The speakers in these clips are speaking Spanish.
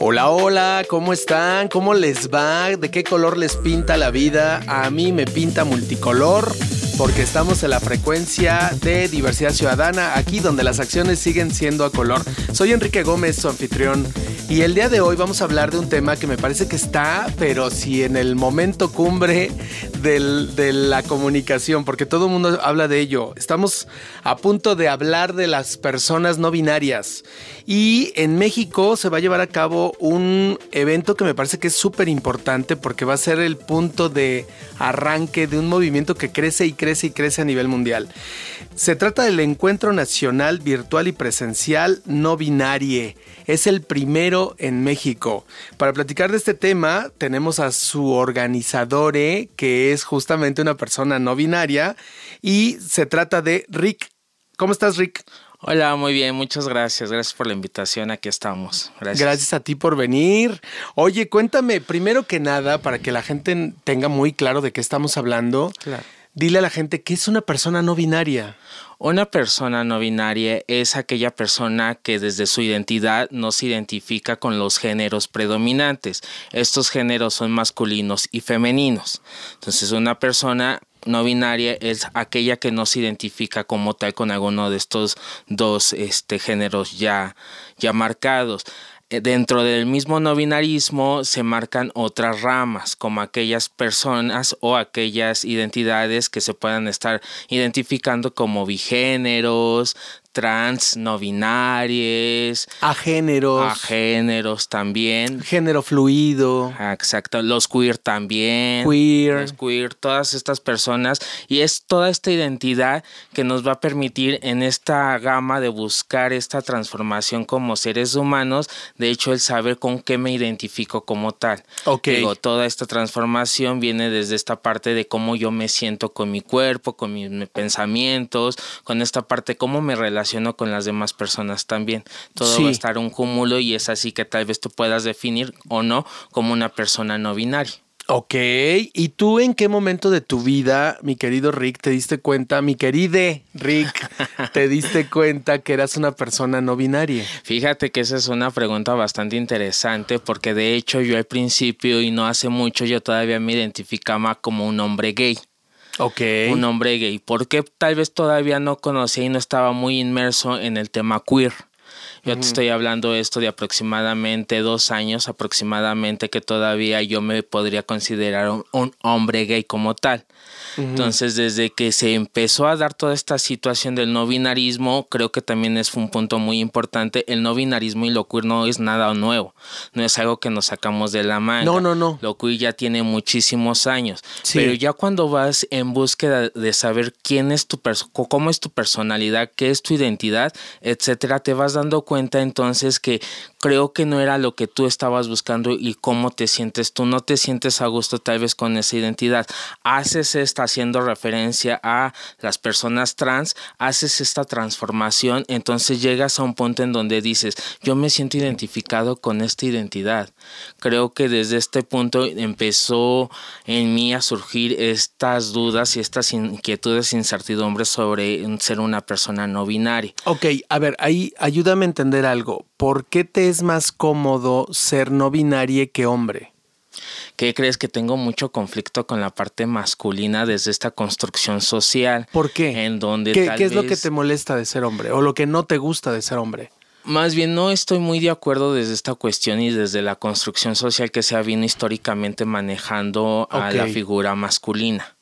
Hola, hola, ¿cómo están? ¿Cómo les va? ¿De qué color les pinta la vida? A mí me pinta multicolor porque estamos en la frecuencia de diversidad ciudadana, aquí donde las acciones siguen siendo a color. Soy Enrique Gómez, su anfitrión, y el día de hoy vamos a hablar de un tema que me parece que está, pero sí en el momento cumbre de la comunicación, porque todo el mundo habla de ello. Estamos a punto de hablar de las personas no binarias. Y en México se va a llevar a cabo un evento que me parece que es súper importante porque va a ser el punto de arranque de un movimiento que crece y crece y crece a nivel mundial. Se trata del Encuentro Nacional Virtual y Presencial No Binarie. Es el primero en México. Para platicar de este tema tenemos a su organizador, que es justamente una persona no binaria, y se trata de Rick. ¿Cómo estás, Rick? Hola, muy bien, muchas gracias. Gracias por la invitación, aquí estamos. Gracias. Gracias a ti por venir. Oye, cuéntame, primero que nada, para que la gente tenga muy claro de qué estamos hablando. Claro dile a la gente qué es una persona no binaria. Una persona no binaria es aquella persona que desde su identidad no se identifica con los géneros predominantes. Estos géneros son masculinos y femeninos. Entonces una persona no binaria es aquella que no se identifica como tal con alguno de estos dos este, géneros ya, ya marcados. Eh, dentro del mismo no binarismo se marcan otras ramas, como aquellas personas o aquellas identidades que se puedan estar identificando como bigéneros, trans, no binarios, a géneros, a géneros también, género fluido, exacto, los queer también, queer, los queer, todas estas personas. Y es toda esta identidad que nos va a permitir en esta gama de buscar esta transformación como seres humanos, de hecho el saber con qué me identifico como tal. Ok. Digo, toda esta transformación viene desde esta parte de cómo yo me siento con mi cuerpo, con mis pensamientos, con esta parte cómo me relaciono con las demás personas también. Todo va a estar un cúmulo y es así que tal vez tú puedas definir o no como una persona no binaria. Ok, ¿y tú en qué momento de tu vida, mi querido Rick, te diste cuenta, mi queride Rick, te diste cuenta que eras una persona no binaria? Fíjate que esa es una pregunta bastante interesante porque de hecho yo al principio y no hace mucho yo todavía me identificaba como un hombre gay. Un hombre gay. Porque tal vez todavía no conocía y no estaba muy inmerso en el tema queer. Yo te estoy hablando esto de aproximadamente dos años, aproximadamente que todavía yo me podría considerar un hombre gay como tal. Entonces, desde que se empezó a dar toda esta situación del no binarismo, creo que también es un punto muy importante. El no binarismo y lo queer no es nada nuevo, no es algo que nos sacamos de la manga. No, no, no. Lo queer ya tiene muchísimos años. Pero ya cuando vas en búsqueda de saber quién es tu cómo es tu personalidad, qué es tu identidad, etcétera, te vas dando cuenta entonces que creo que no era lo que tú estabas buscando y cómo te sientes tú. No te sientes a gusto tal vez con esa identidad. Haces esta haciendo referencia a las personas trans, haces esta transformación, entonces llegas a un punto en donde dices, yo me siento identificado con esta identidad. Creo que desde este punto empezó en mí a surgir estas dudas y estas inquietudes incertidumbres sobre ser una persona no binaria. Ok, a ver, ahí ayúdame a entender algo. ¿Por qué te es más cómodo ser no binaria que hombre? ¿Qué crees que tengo mucho conflicto con la parte masculina desde esta construcción social? ¿Por qué? En donde ¿Qué, ¿qué es lo que te molesta de ser hombre o lo que no te gusta de ser hombre? Más bien no estoy muy de acuerdo desde esta cuestión y desde la construcción social que se ha venido históricamente manejando a la figura masculina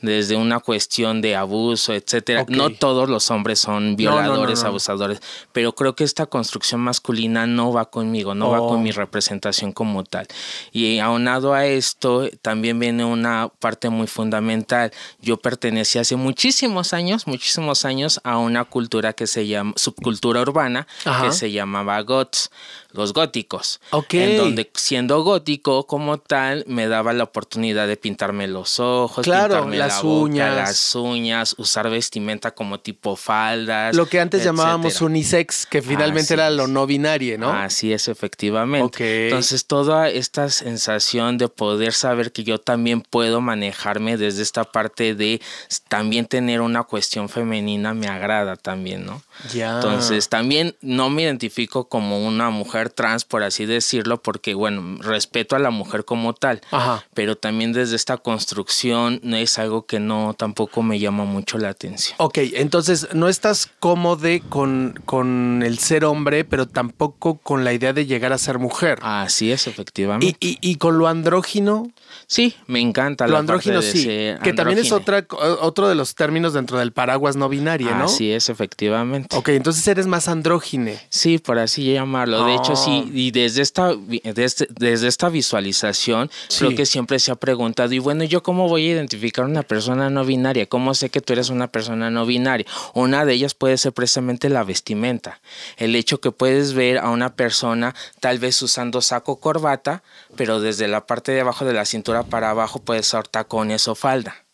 desde una cuestión de abuso, etcétera. No todos los hombres son violadores, abusadores, pero creo que esta construcción masculina no va conmigo, no va con mi oh. representación como tal. Y aunado a esto, también viene una parte muy fundamental. Yo pertenecí hace muchísimos años, muchísimos años a una cultura que se llama subcultura urbana que se llamaba GOTS los góticos. Ok. En donde siendo gótico como tal, me daba la oportunidad de pintarme los ojos, Claro, pintarme las la boca, uñas. las uñas, usar vestimenta como tipo faldas. Lo que antes llamábamos unisex, que finalmente Así era lo no binario, ¿no? Así es, efectivamente. Ok. Entonces, toda esta sensación de poder saber que yo también puedo manejarme desde esta parte de también tener una cuestión femenina me agrada también, ¿no? Ya. Entonces, también no me identifico como una mujer trans, por así decirlo, porque, bueno, respeto a la mujer como tal, Ajá. pero también desde esta construcción no es algo que no tampoco me llama mucho la atención. Ok, entonces no estás cómodo con, con el ser hombre, pero tampoco con la idea de llegar a ser mujer. Así es, efectivamente. y, y con lo andrógino, sí, me encanta lo la andrógino parte de sí, que también es otra, otro de los términos dentro del paraguas no binario, ¿no? Así es, efectivamente. Ok, entonces eres más andrógine. Sí, por así llamarlo. De hecho, y desde esta, desde, desde esta visualización, Sí. creo que siempre se ha preguntado, y bueno, ¿yo cómo voy a identificar una persona no binaria? ¿Cómo sé que tú eres una persona no binaria? Una de ellas puede ser precisamente la vestimenta. El hecho que puedes ver a una persona tal vez usando saco corbata, pero desde la parte de abajo de la cintura para abajo puede ser tacones o falda.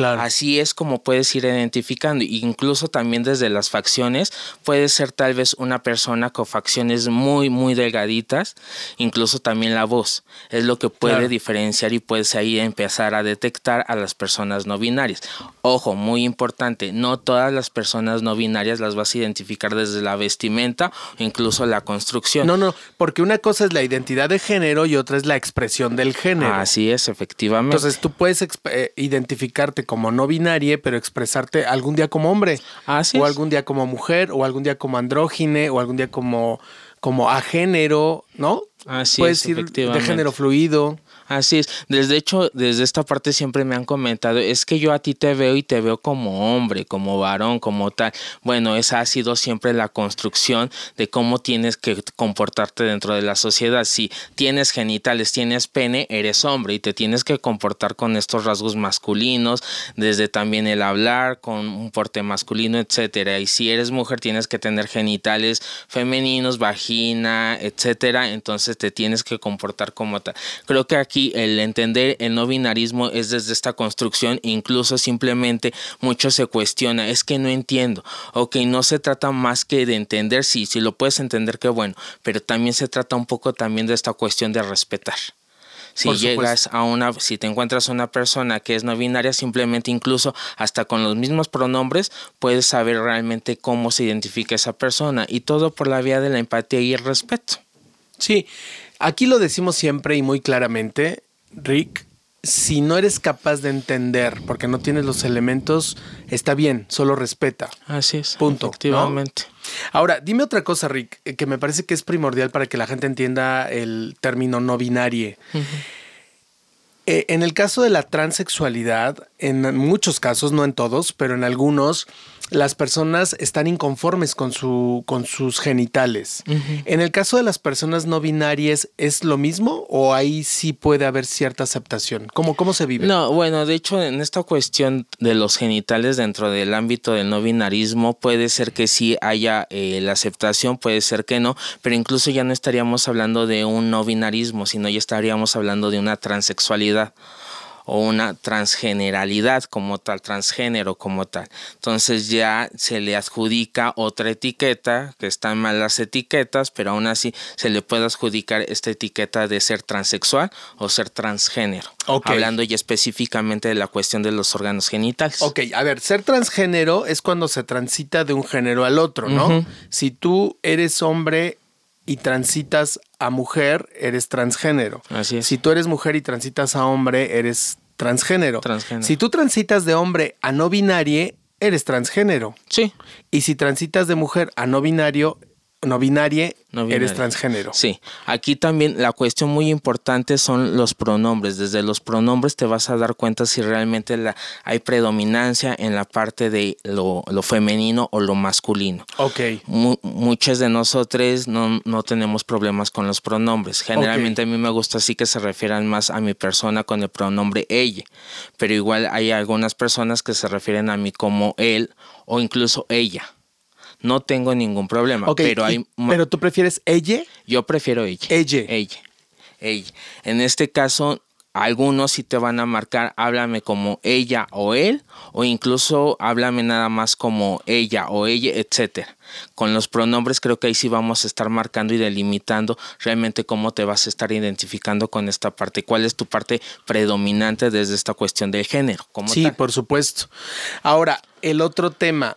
Claro. Así es como puedes ir identificando. Incluso también desde las facciones, puede ser tal vez una persona con facciones muy, muy delgaditas. Incluso también la voz. Es lo que puede Claro. diferenciar y puedes ahí empezar a detectar a las personas no binarias. Ojo, muy importante, no todas las personas no binarias las vas a identificar desde la vestimenta o incluso la construcción. No, no, porque una cosa es la identidad de género y otra es la expresión del género. Así es, efectivamente. Entonces tú puedes eh, identificarte como no binaria, pero expresarte algún día como hombre, Así o algún día como mujer, o algún día como andrógine, o algún día como, como agénero, ¿no? Así puedes es, ir de género fluido. Así es. Desde hecho, desde esta parte siempre me han comentado, es que yo a ti te veo y te veo como hombre, como varón, como tal. Bueno, esa ha sido siempre la construcción de cómo tienes que comportarte dentro de la sociedad. Si tienes genitales, tienes pene, eres hombre y te tienes que comportar con estos rasgos masculinos, desde también el hablar con un porte masculino, etcétera. Y si eres mujer, tienes que tener genitales femeninos, vagina, etcétera. Entonces te tienes que comportar como tal. Creo que aquí el entender el no binarismo es desde esta construcción, incluso simplemente mucho se cuestiona, es que no entiendo. Ok, no se trata más que de entender, sí, si lo puedes entender, qué bueno, pero también se trata un poco también de esta cuestión de respetar. Si llegas a una, si te encuentras a una persona que es no binaria, simplemente incluso hasta con los mismos pronombres puedes saber realmente cómo se identifica esa persona y todo por la vía de la empatía y el respeto. Sí, aquí lo decimos siempre y muy claramente, Rick, si no eres capaz de entender porque no tienes los elementos, está bien, solo respeta. Así es. Punto, ¿no? Efectivamente. Ahora, dime otra cosa, Rick, eh, que me parece que es primordial para que la gente entienda el término no binario. Eh, en el caso de la transexualidad, en muchos casos, no en todos, pero en algunos, las personas están inconformes con, su, con sus genitales. En el caso de las personas no binarias, ¿es lo mismo o ahí sí puede haber cierta aceptación? ¿Cómo, cómo se vive? No, bueno, de hecho, en esta cuestión de los genitales dentro del ámbito del no binarismo, puede ser que sí haya eh, la aceptación, puede ser que no, pero incluso ya no estaríamos hablando de un no binarismo, sino ya estaríamos hablando de una transexualidad o una transgeneralidad como tal, transgénero como tal. Entonces ya se le adjudica otra etiqueta, que están mal las etiquetas, pero aún así se le puede adjudicar esta etiqueta de ser transexual o ser transgénero. Ok. Hablando ya específicamente de la cuestión de los órganos genitales. Ok, a ver, ser transgénero es cuando se transita de un género al otro, ¿no? Si tú eres hombre y transitas a mujer, eres transgénero. Así es. Si tú eres mujer y transitas a hombre, eres transgénero. Transgénero. Si tú transitas de hombre a no binario, eres transgénero. Sí. Y si transitas de mujer a no binario, no binarie, No eres transgénero. Sí, aquí también la cuestión muy importante son los pronombres. Desde los pronombres te vas a dar cuenta si realmente la, hay predominancia en la parte de lo, lo femenino o lo masculino. Ok. Mu- muchas de nosotros no, no tenemos problemas con los pronombres. Generalmente a mí me gusta así que se refieran más a mi persona con el pronombre ella, pero igual hay algunas personas que se refieren a mí como él o incluso ella. No tengo ningún problema. pero, hay, pero tú prefieres ella? Yo prefiero ella. Ella. Ella. Ella. En este caso, algunos sí te van a marcar, háblame como ella o él, o incluso háblame nada más como ella o ella, etcétera. Con los pronombres creo que ahí sí vamos a estar marcando y delimitando realmente cómo te vas a estar identificando con esta parte, cuál es tu parte predominante desde esta cuestión del género. sí, por supuesto. Ahora, el otro tema,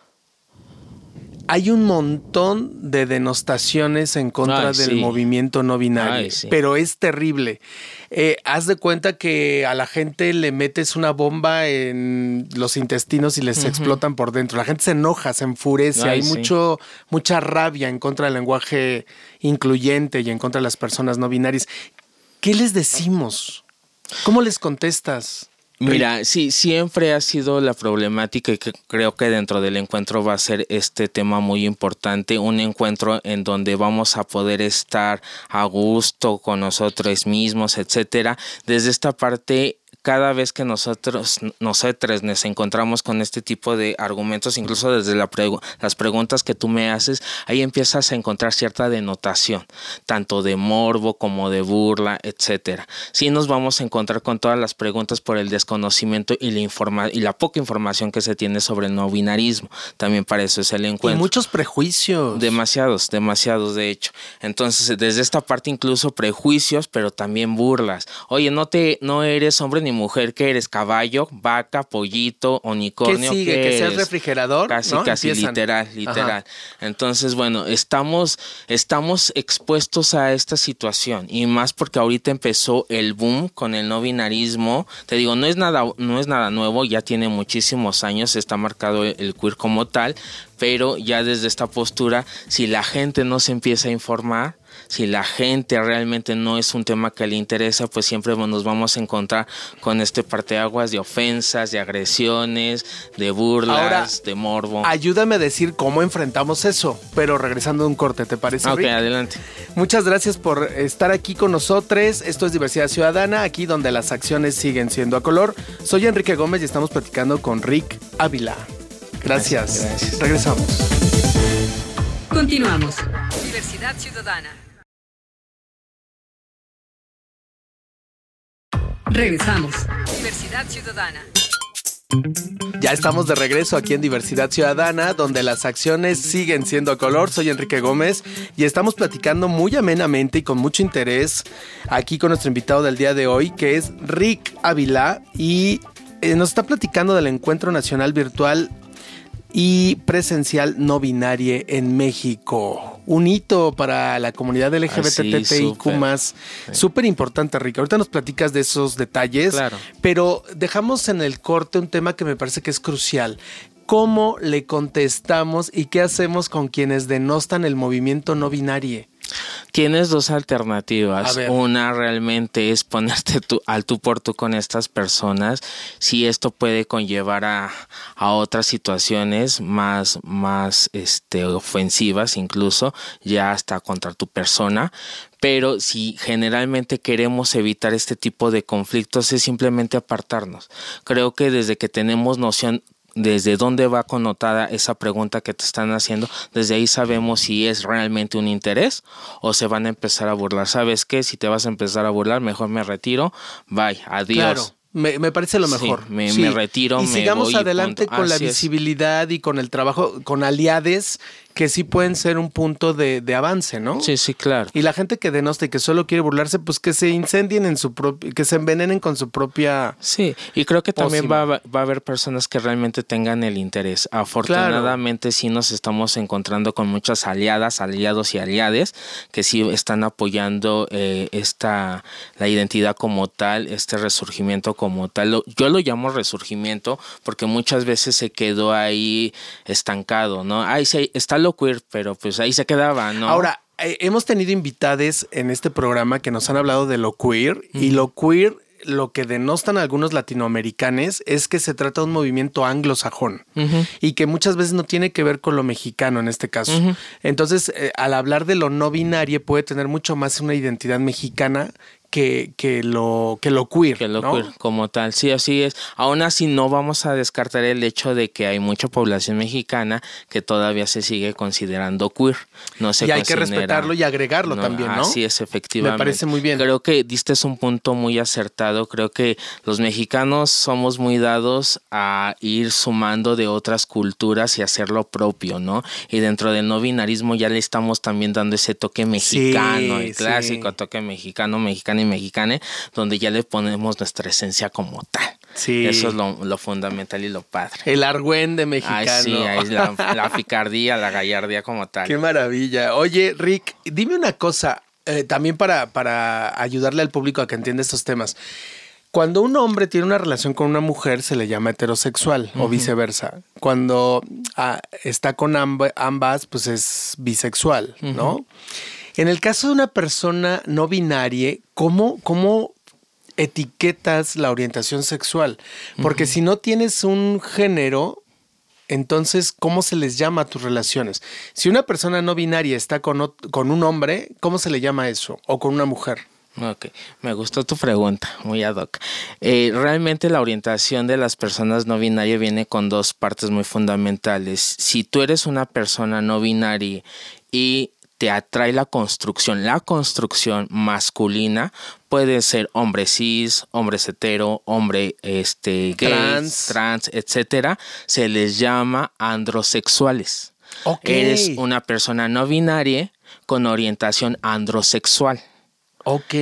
hay un montón de denostaciones en contra del movimiento no binario, pero es terrible. Eh, haz de cuenta que a la gente le metes una bomba en los intestinos y les explotan por dentro. La gente se enoja, se enfurece, hay mucho, mucha rabia en contra del lenguaje incluyente y en contra de las personas no binarias. ¿Qué les decimos? ¿Cómo les contestas? Mira, sí, siempre ha sido la problemática y que creo que dentro del encuentro va a ser este tema muy importante, un encuentro en donde vamos a poder estar a gusto con nosotros mismos, etcétera. Desde esta parte cada vez que nosotros, nosotros nos encontramos con este tipo de argumentos, incluso desde las preguntas que tú me haces, ahí empiezas a encontrar cierta denotación, tanto de morbo como de burla, etcétera. Sí nos vamos a encontrar con todas las preguntas por el desconocimiento y la, informa y la poca información que se tiene sobre el no binarismo. También para eso es el encuentro. Y muchos prejuicios. Demasiados, demasiados de hecho. Entonces, desde esta parte incluso prejuicios, pero también burlas. Oye, no te no eres hombre ni mujer que eres caballo, vaca, pollito, unicornio. ¿Qué sigue? ¿Que seas refrigerador? Casi, casi literal, literal. Entonces, bueno, estamos, estamos expuestos a esta situación y más porque ahorita empezó el boom con el no binarismo. Te digo, no es nada, no es nada nuevo, ya tiene muchísimos años, está marcado el queer como tal, pero ya desde esta postura, si la gente no se empieza a informar, si la gente realmente no es un tema que le interesa, pues siempre nos vamos a encontrar con este parteaguas de ofensas, de agresiones, de burlas, de morbo. Ayúdame a decir cómo enfrentamos eso, pero regresando a un corte, ¿te parece? Ok, adelante. Muchas gracias por estar aquí con nosotros. Esto es Diversidad Ciudadana, aquí donde las acciones siguen siendo a color. Soy Enrique Gómez y estamos platicando con Rick Ávila. Gracias. Regresamos. Continuamos. Diversidad Ciudadana. Regresamos. Diversidad Ciudadana. Ya estamos de regreso aquí en Diversidad Ciudadana, donde las acciones siguen siendo a color. Soy Enrique Gómez y estamos platicando muy amenamente y con mucho interés aquí con nuestro invitado del día de hoy, que es Rick Ávila, y eh, nos está platicando del Encuentro Nacional Virtual y presencial no binaria en México. Un hito para la comunidad LGBTTIQ más. Súper importante, Rica. Ahorita nos platicas de esos detalles. Pero dejamos en el corte un tema que me parece que es crucial. ¿Cómo le contestamos y qué hacemos con quienes denostan el movimiento no binario? Tienes dos alternativas. Una realmente es ponerte al tú por tú con estas personas. Si esto puede conllevar a, otras situaciones más, más este, ofensivas, incluso ya hasta contra tu persona. Pero si generalmente queremos evitar este tipo de conflictos es simplemente apartarnos. Creo que desde que tenemos noción desde dónde va connotada esa pregunta que te están haciendo, desde ahí sabemos si es realmente un interés o se van a empezar a burlar. ¿Sabes qué? Si te vas a empezar a burlar, mejor me retiro. Bye, adiós. Me, me, parece lo mejor. me, retiro. Y sigamos adelante con la visibilidad y con el trabajo, con aliades que sí pueden ser un punto de, avance, ¿no? Sí, sí, claro. Y la gente que denosta y que solo quiere burlarse, pues que se incendien en su propio, que se envenenen con su propia. Sí, y creo que también va, va, a haber personas que realmente tengan el interés. Afortunadamente sí nos estamos encontrando con muchas aliadas, aliados y aliades que sí están apoyando eh, esta, la identidad como tal, este resurgimiento como tal. Yo lo llamo resurgimiento porque muchas veces se quedó ahí estancado, ¿no? Ahí sí, está lo queer, pero pues ahí se quedaba, ¿no? Ahora, eh, hemos tenido invitades en este programa que nos han hablado de lo queer y lo queer lo que denostan algunos latinoamericanos es que se trata de un movimiento anglosajón y que muchas veces no tiene que ver con lo mexicano en este caso. Entonces, eh, al hablar de lo no binario puede tener mucho más una identidad mexicana que, que, lo, que lo queer. Que lo queer como tal, sí, así es. Aún así no vamos a descartar el hecho de que hay mucha población mexicana que todavía se sigue considerando queer. No se y hay que respetarlo y agregarlo también, ¿no? Así es, efectivamente. Me parece muy bien. Creo que diste un punto muy acertado. Creo que los mexicanos somos muy dados a ir sumando de otras culturas y hacerlo propio, ¿no? Y dentro del no binarismo ya le estamos también dando ese toque mexicano, el clásico toque mexicano, mexicano mexicana, donde ya le ponemos nuestra esencia como tal. Sí. Eso es lo, fundamental y lo padre. El argüende mexicano. Ay, sí, la, picardía, la gallardía como tal. Qué maravilla. Oye, Rick, dime una cosa, eh, también para, para ayudarle al público a que entienda estos temas. Cuando un hombre tiene una relación con una mujer se le llama heterosexual o viceversa. Cuando ah, está con ambas, pues es bisexual, ¿no? En el caso de una persona no binaria, ¿cómo, cómo etiquetas la orientación sexual? Porque si no tienes un género, entonces, ¿cómo se les llama a tus relaciones? Si una persona no binaria está con, con un hombre, ¿cómo se le llama eso? ¿O con una mujer? Ok, me gustó tu pregunta, muy ad hoc. Eh, realmente la orientación de las personas no binarias viene con dos partes muy fundamentales. Si tú eres una persona no binaria y te atrae la construcción. La construcción masculina puede ser hombre cis, hombre hetero, hombre este, gay, trans, trans etcétera. Se les llama androsexuales. Eres una persona no binaria con orientación androsexual.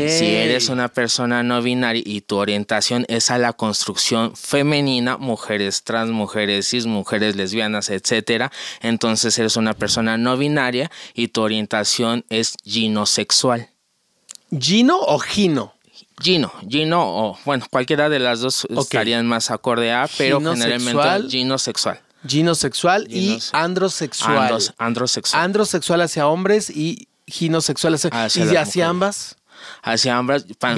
Si eres una persona no binaria y tu orientación es a la construcción femenina, mujeres trans, mujeres cis, mujeres lesbianas, etcétera, entonces eres una persona no binaria y tu orientación es ginosexual. ¿Gino o gino? Gino, Gino o bueno, cualquiera de las dos estarían más acorde a, pero generalmente ginosexual. Ginosexual y androsexual. androsexual. Androsexual hacia hombres y ginosexual hacia, ¿Y hacia ambas? Hacia ambas, pan,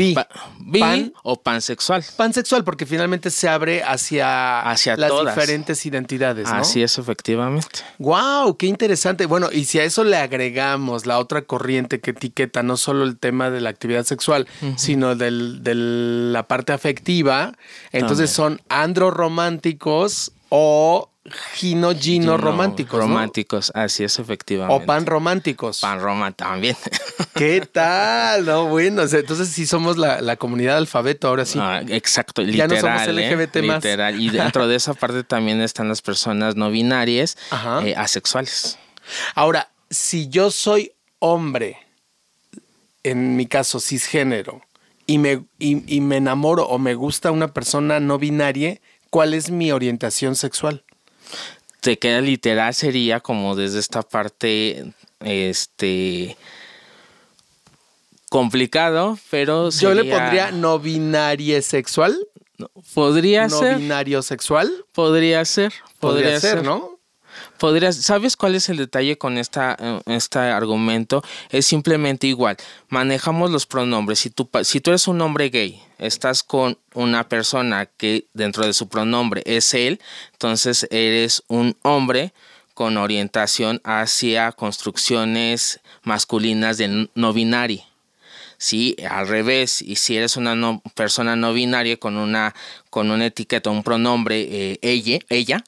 pan, o pansexual. Pansexual, porque finalmente se abre hacia, hacia las diferentes identidades. ¿no? Así es, efectivamente. ¡Wow! ¡Qué interesante! Bueno, y si a eso le agregamos la otra corriente que etiqueta no solo el tema de la actividad sexual, sino de la parte afectiva, entonces son androrománticos o Gino Gino románticos. Románticos, así es, efectivamente. O pan románticos. Pan roma también. ¿Qué tal? No, bueno, entonces sí somos la, comunidad alfabeto ahora sí. Ah, exacto, literal. Ya no somos LGBT ¿eh? más. Literal. Y dentro de esa parte también están las personas no binarias, eh, asexuales. Ahora, si yo soy hombre, en mi caso cisgénero, y me, y me enamoro o me gusta una persona no binaria, ¿cuál es mi orientación sexual? Te queda literal sería como desde esta parte este complicado, pero yo le pondría no binario sexual. Podría ser. No binario sexual. Podría ser. Podría, ser, ¿no? Podrías, ¿sabes cuál es el detalle con esta, eh, este argumento? Es simplemente igual. Manejamos los pronombres. Si tú, si tú eres un hombre gay, estás con una persona que dentro de su pronombre es él, entonces eres un hombre con orientación hacia construcciones masculinas de no binario. Sí, al revés, y si eres una persona no binaria con una, con una etiqueta, un pronombre eh, ella, ella,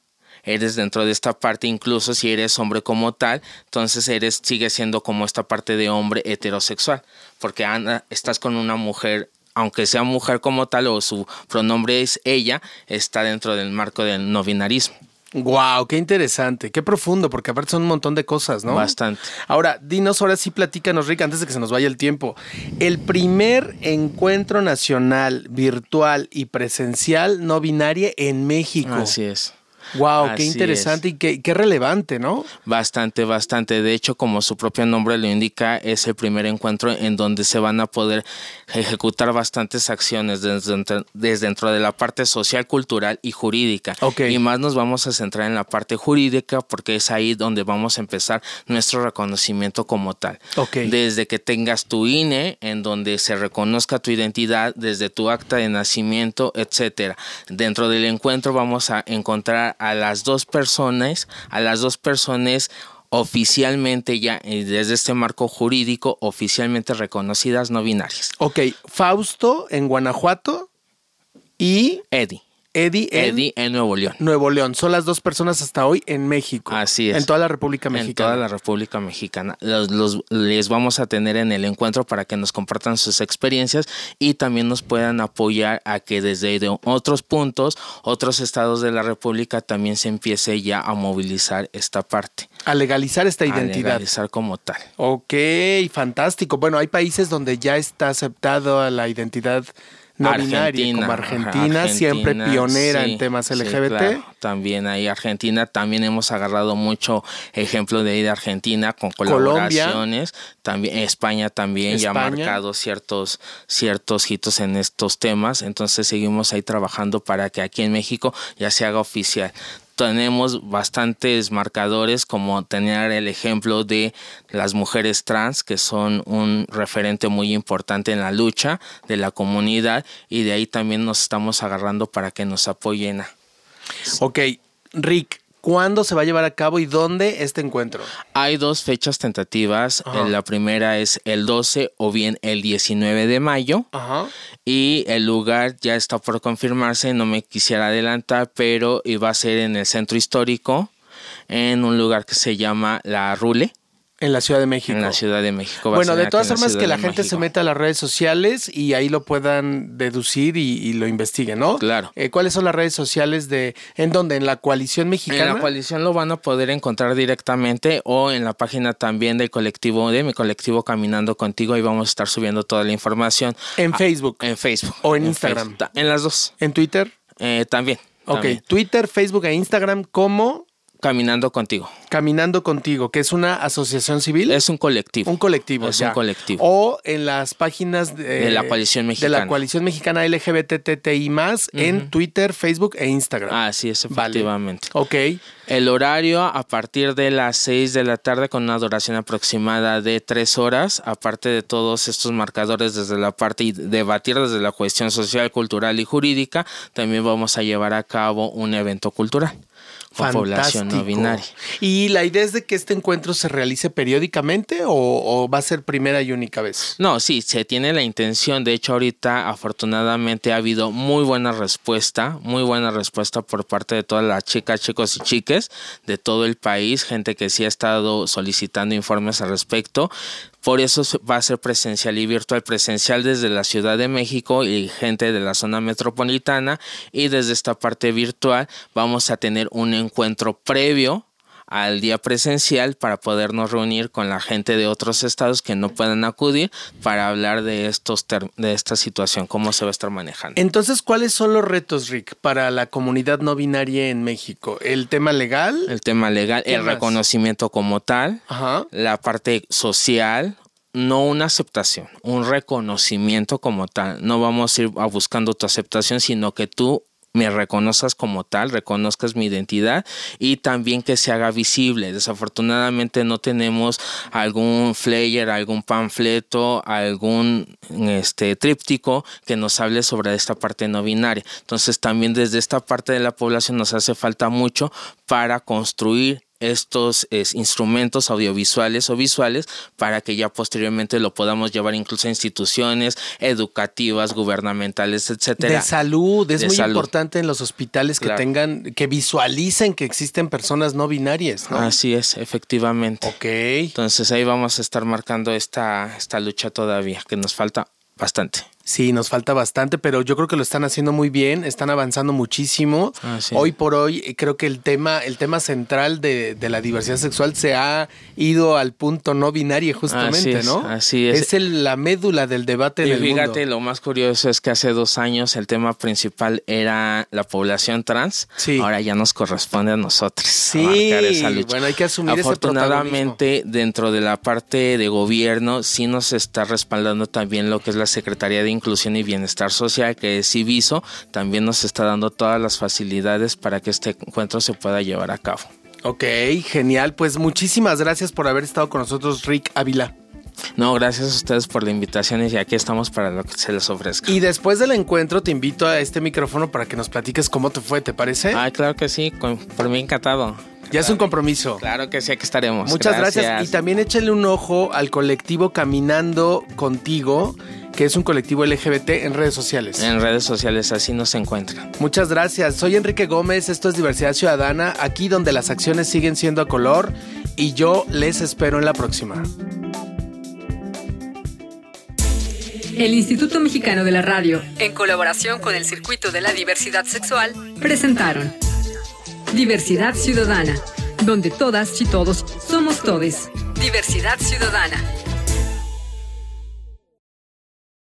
eres dentro de esta parte, incluso si eres hombre como tal, entonces eres, sigue siendo como esta parte de hombre heterosexual, porque anda, estás con una mujer aunque sea mujer como tal o su pronombre es ella, está dentro del marco del no binarismo. Wow, qué interesante, qué profundo, porque aparte son un montón de cosas, ¿no? Bastante. Ahora, dinos, ahora sí platícanos, Rick, antes de que se nos vaya el tiempo. El primer encuentro nacional, virtual y presencial no binaria en México. Así es. Wow, qué interesante y qué, relevante, ¿no? Bastante, bastante. De hecho, como su propio nombre lo indica, es el primer encuentro en donde se van a poder ejecutar bastantes acciones desde, dentro de la parte social, cultural y jurídica. Y más nos vamos a centrar en la parte jurídica porque es ahí donde vamos a empezar nuestro reconocimiento como tal. Desde que tengas tu INE, en donde se reconozca tu identidad, desde tu acta de nacimiento, etcétera. Dentro del encuentro vamos a encontrar a las dos personas, a las dos personas oficialmente ya eh, desde este marco jurídico oficialmente reconocidas no binarias. Ok, Fausto en Guanajuato y Eddie. Eddie en, Eddie en Nuevo León. Nuevo León. Son las dos personas hasta hoy en México. Así es. En toda la República Mexicana. En toda la República Mexicana. Los, les vamos a tener en el encuentro para que nos compartan sus experiencias y también nos puedan apoyar a que desde otros puntos, otros estados de la República también se empiece ya a movilizar esta parte. A legalizar esta identidad. A legalizar como tal. Ok, fantástico. Bueno, hay países donde ya está aceptado la identidad no Argentina, como Argentina, siempre pionera en temas LGBT. También ahí Argentina, también hemos agarrado mucho ejemplo de ahí de Argentina con colaboraciones. También España también ya ha marcado ciertos, ciertos hitos en estos temas. Entonces seguimos ahí trabajando para que aquí en México ya se haga oficial tenemos bastantes marcadores como tener el ejemplo de las mujeres trans que son un referente muy importante en la lucha de la comunidad y de ahí también nos estamos agarrando para que nos apoyen. Ok, Rick, ¿Cuándo se va a llevar a cabo y dónde este encuentro? Hay dos fechas tentativas. La primera es el 12 o bien el 19 de mayo. Y el lugar ya está por confirmarse, no me quisiera adelantar, pero iba a ser en el centro histórico, en un lugar que se llama La Rule. En la Ciudad de México. En la Ciudad de México. Bueno, de todas formas que la gente se meta a las redes sociales y ahí lo puedan deducir y, lo investiguen, ¿no? Claro. Eh, ¿Cuáles son las redes sociales de, en dónde? ¿En la coalición mexicana? En la coalición lo van a poder encontrar directamente o en la página también del colectivo, de mi colectivo Caminando Contigo, ahí vamos a estar subiendo toda la información. ¿En ah, Facebook? En Facebook. ¿O en, Instagram? en las dos. ¿En Twitter? Eh, también. Ok, Twitter, Facebook e Instagram, ¿cómo? Caminando contigo. Caminando contigo, que es una asociación civil. Es un colectivo. Un colectivo. Es un colectivo. O en las páginas de, la coalición mexicana. De la coalición mexicana LGBTTI más en Twitter, Facebook e Instagram. Ah, sí, es efectivamente. Ok. El horario a partir de las 6 de la tarde con una duración aproximada de 3 horas, aparte de todos estos marcadores desde la parte y debatir desde la cuestión social, cultural y jurídica, también vamos a llevar a cabo un evento cultural población no binaria. ¿Y la idea es de que este encuentro se realice periódicamente o, va a ser primera y única vez? No, sí, se tiene la intención. De hecho, ahorita afortunadamente ha habido muy buena respuesta, muy buena respuesta por parte de todas las chicas, chicos y chiques de todo el país, gente que sí ha estado solicitando informes al respecto. Por eso va a ser presencial y virtual, presencial desde la Ciudad de México y gente de la zona metropolitana. Y desde esta parte virtual vamos a tener un encuentro previo al día presencial para podernos reunir con la gente de otros estados que no puedan acudir para hablar de estos de esta situación, cómo se va a estar manejando. Entonces, ¿cuáles son los retos, Rick, para la comunidad no binaria en México? ¿El tema legal? El tema legal, el reconocimiento como tal, la parte social, no una aceptación, un reconocimiento como tal. No vamos a ir a buscando tu aceptación, sino que tú me reconozcas como tal, reconozcas mi identidad y también que se haga visible. Desafortunadamente no tenemos algún flyer, algún panfleto, algún este tríptico que nos hable sobre esta parte no binaria. Entonces también desde esta parte de la población nos hace falta mucho para construir estos instrumentos audiovisuales o visuales para que ya posteriormente lo podamos llevar incluso a instituciones educativas, gubernamentales, etcétera. De salud, es muy importante en los hospitales que tengan, que visualicen que existen personas no binarias, Así es, efectivamente. Ok. Entonces ahí vamos a estar marcando esta, esta lucha todavía, que nos falta bastante. Sí, nos falta bastante, pero yo creo que lo están haciendo muy bien, están avanzando muchísimo. Ah, hoy por hoy eh, creo que el tema, el tema central de, la diversidad sexual se ha ido al punto no binario justamente, ¿no? Así es. Es la médula del debate y del fíjate, lo más curioso es que hace dos años el tema principal era la población trans. Sí. Ahora ya nos corresponde a nosotros. Sí. Esa lucha. Bueno, hay que asumir Afortunadamente, dentro de la parte de gobierno, sí nos está respaldando también lo que es la Secretaría de Inclusión y Bienestar Social, que es Civiso, también nos está dando todas las facilidades para que este encuentro se pueda llevar a cabo. Ok, genial. Pues muchísimas gracias por haber estado con nosotros, Rick Ávila. No, gracias a ustedes por la invitación y aquí estamos para lo que se les ofrezca. Y después del encuentro te invito a este micrófono para que nos platiques cómo te fue, ¿te parece? Ay, claro que sí, por mí encantado. Ya es un compromiso. Claro que sí, aquí estaremos. Muchas gracias. Y también échale un ojo al colectivo Caminando Contigo, que es un colectivo LGBT en redes sociales. En redes sociales, así nos encuentran. Muchas gracias. Soy Enrique Gómez, esto es Diversidad Ciudadana, aquí donde las acciones siguen siendo a color y yo les espero en la próxima. El Instituto Mexicano de la Radio, en colaboración con el Circuito de la Diversidad Sexual, presentaron Diversidad Ciudadana, donde todas y todos somos todes. Diversidad Ciudadana.